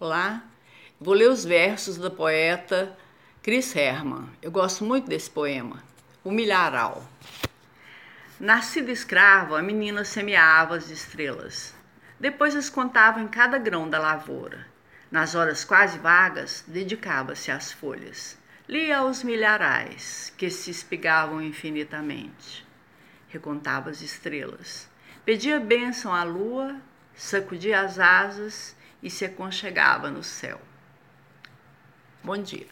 Olá, vou ler os versos do poeta Chris Herman. Eu gosto muito desse poema, O Milharal. Nascida escrava, a menina semeava as estrelas. Depois as contava em cada grão da lavoura. Nas horas quase vagas, dedicava-se às folhas. Lia os milharais que se espigavam infinitamente. Recontava as estrelas. Pedia bênção à lua, sacudia as asas e se aconchegava no céu. Bom dia.